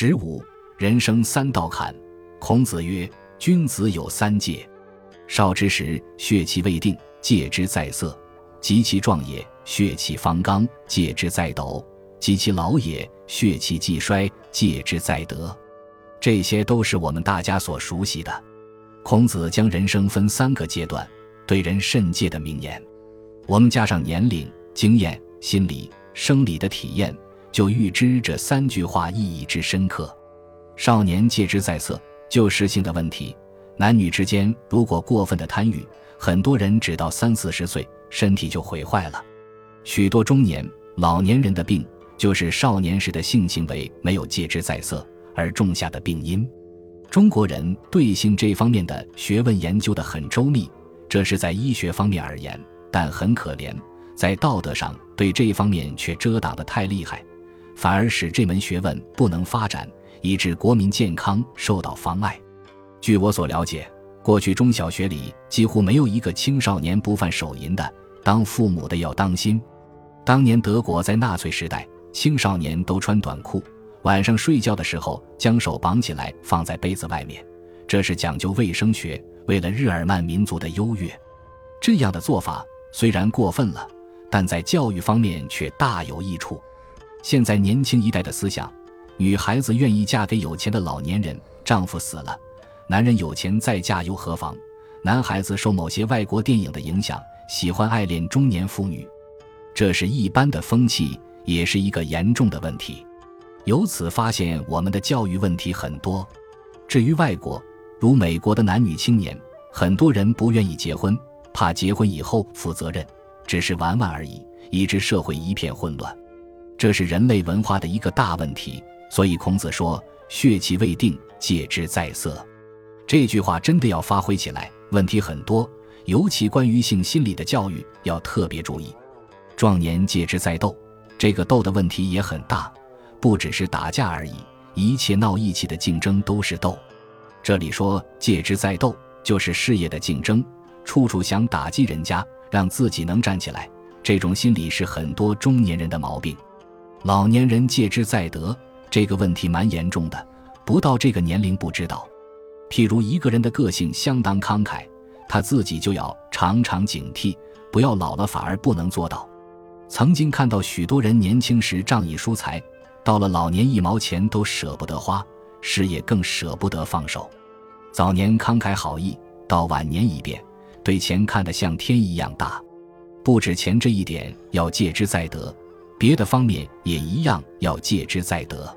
十五，人生三道坎。孔子曰：“君子有三戒：少之时，血气未定，戒之在色；及其壮也，血气方刚，戒之在斗；及其老也，血气既衰，戒之在德。”这些都是我们大家所熟悉的。孔子将人生分三个阶段，对人甚戒的名言。我们加上年龄、经验、心理、生理的体验。就预知这三句话意义之深刻。少年戒之在色，就实性的问题。男女之间如果过分的贪欲，很多人只到三四十岁，身体就毁坏了。许多中年、老年人的病，就是少年时的性行为没有戒之在色而种下的病因。中国人对性这方面的学问研究的很周密，这是在医学方面而言，但很可怜，在道德上对这方面却遮挡的太厉害。反而使这门学问不能发展，以致国民健康受到妨碍。据我所了解，过去中小学里几乎没有一个青少年不犯手淫的。当父母的要当心。当年德国在纳粹时代，青少年都穿短裤，晚上睡觉的时候将手绑起来放在杯子外面，这是讲究卫生学，为了日耳曼民族的优越。这样的做法虽然过分了，但在教育方面却大有益处。现在年轻一代的思想，女孩子愿意嫁给有钱的老年人，丈夫死了，男人有钱再嫁又何妨？男孩子受某些外国电影的影响，喜欢爱恋中年妇女，这是一般的风气，也是一个严重的问题。由此发现，我们的教育问题很多。至于外国，如美国的男女青年，很多人不愿意结婚，怕结婚以后负责任，只是玩玩而已，以致社会一片混乱。这是人类文化的一个大问题，所以孔子说：“血气未定，戒之在色。”这句话真的要发挥起来，问题很多，尤其关于性心理的教育要特别注意。壮年戒之在斗，这个斗的问题也很大，不只是打架而已，一切闹义气的竞争都是斗。这里说戒之在斗，就是事业的竞争，处处想打击人家，让自己能站起来。这种心理是很多中年人的毛病。老年人戒之在得，这个问题蛮严重的，不到这个年龄不知道。譬如一个人的个性相当慷慨，他自己就要常常警惕，不要老了反而不能做到。曾经看到许多人年轻时仗义疏财，到了老年一毛钱都舍不得花，事业更舍不得放手。早年慷慨好意，到晚年一变，对钱看得像天一样大。不止钱这一点要戒之在得。别的方面也一样要戒之在得。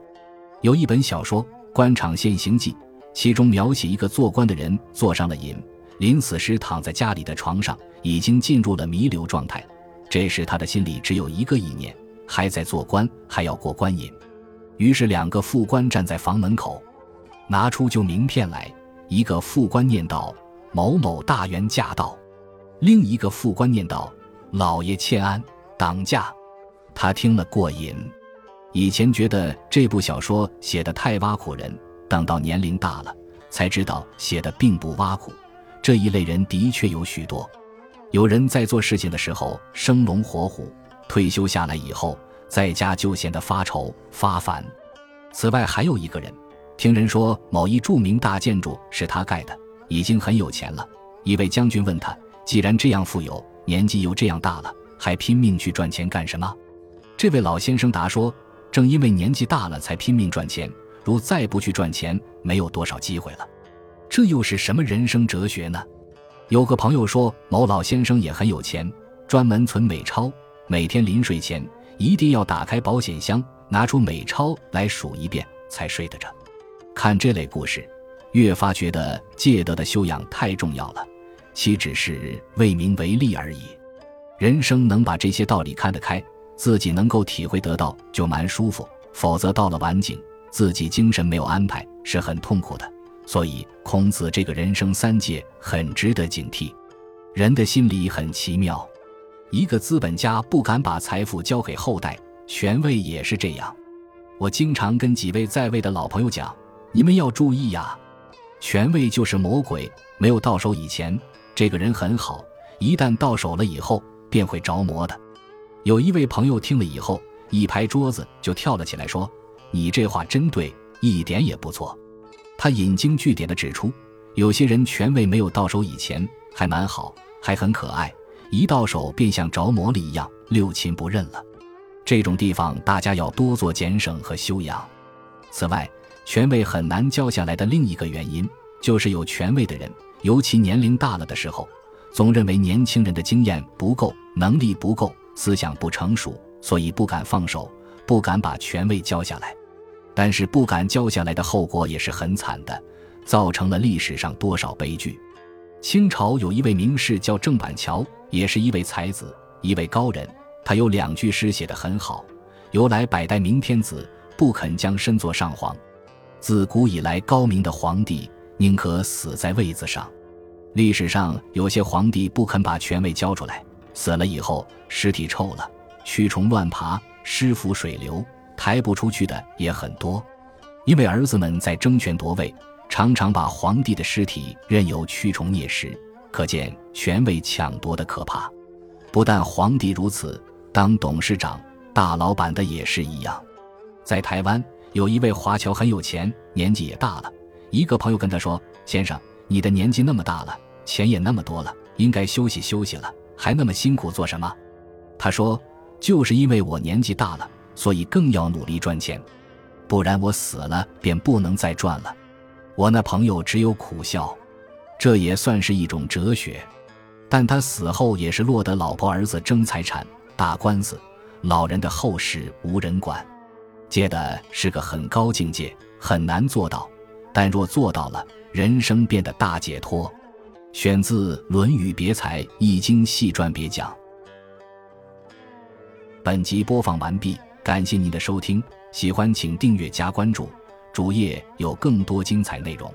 有一本小说《官场现形记》，其中描写一个做官的人坐上了瘾，临死时躺在家里的床上，已经进入了弥留状态。这时他的心里只有一个意念：还在做官，还要过官瘾。于是两个副官站在房门口，拿出旧名片来。一个副官念道：“某某大员驾到。”另一个副官念道：“老爷欠安，挡驾。”他听了过瘾，以前觉得这部小说写的太挖苦人，等到年龄大了，才知道写的并不挖苦。这一类人的确有许多。有人在做事情的时候生龙活虎，退休下来以后，在家就显得发愁发烦。此外，还有一个人，听人说某一著名大建筑是他盖的，已经很有钱了。一位将军问他：“既然这样富有，年纪又这样大了，还拼命去赚钱干什么？”这位老先生答说：“正因为年纪大了，才拼命赚钱。如再不去赚钱，没有多少机会了。这又是什么人生哲学呢？”有个朋友说，某老先生也很有钱，专门存美钞，每天临睡前一定要打开保险箱，拿出美钞来数一遍才睡得着。看这类故事，越发觉得戒德的修养太重要了，岂只是为名为利而已？人生能把这些道理看得开。自己能够体会得到就蛮舒服，否则到了晚景，自己精神没有安排，是很痛苦的。所以孔子这个人生三戒很值得警惕。人的心理很奇妙，一个资本家不敢把财富交给后代，权位也是这样。我经常跟几位在位的老朋友讲，你们要注意呀，权位就是魔鬼。没有到手以前，这个人很好；一旦到手了以后，便会着魔的。有一位朋友听了以后，一拍桌子就跳了起来，说：“你这话真对，一点也不错。他引经据典的指出，有些人权位没有到手以前还蛮好，还很可爱，一到手便像着魔了一样，六亲不认了。这种地方大家要多做减省和修养。此外，权位很难交下来的另一个原因，就是有权位的人，尤其年龄大了的时候，总认为年轻人的经验不够，能力不够，思想不成熟，所以不敢放手，不敢把权位交下来。但是不敢交下来的后果也是很惨的，造成了历史上多少悲剧。清朝有一位名士叫郑板桥，也是一位才子，一位高人。他有两句诗写得很好：“由来百代明天子，不肯将身作上皇。自古以来，高明的皇帝宁可死在位子上。历史上有些皇帝不肯把权位交出来，死了以后尸体臭了，蛆虫乱爬，尸腐水流。”抬不出去的也很多，因为儿子们在争权夺位，常常把皇帝的尸体任由蛆虫啮食，可见权位抢夺的可怕。不但皇帝如此，当董事长、大老板的也是一样。在台湾有一位华侨很有钱，年纪也大了。一个朋友跟他说：“先生，你的年纪那么大了，钱也那么多了，应该休息休息了，还那么辛苦做什么？”他说：“就是因为我年纪大了。”所以更要努力赚钱，不然我死了便不能再赚了。我那朋友只有苦笑，这也算是一种哲学。但他死后也是落得老婆儿子争财产、打官司，老人的后事无人管，接的是个很高境界，很难做到。但若做到了，人生变得大解脱。选自《论语别裁·易经细传别讲》。本集播放完毕。感谢您的收听，喜欢请订阅加关注，主页有更多精彩内容。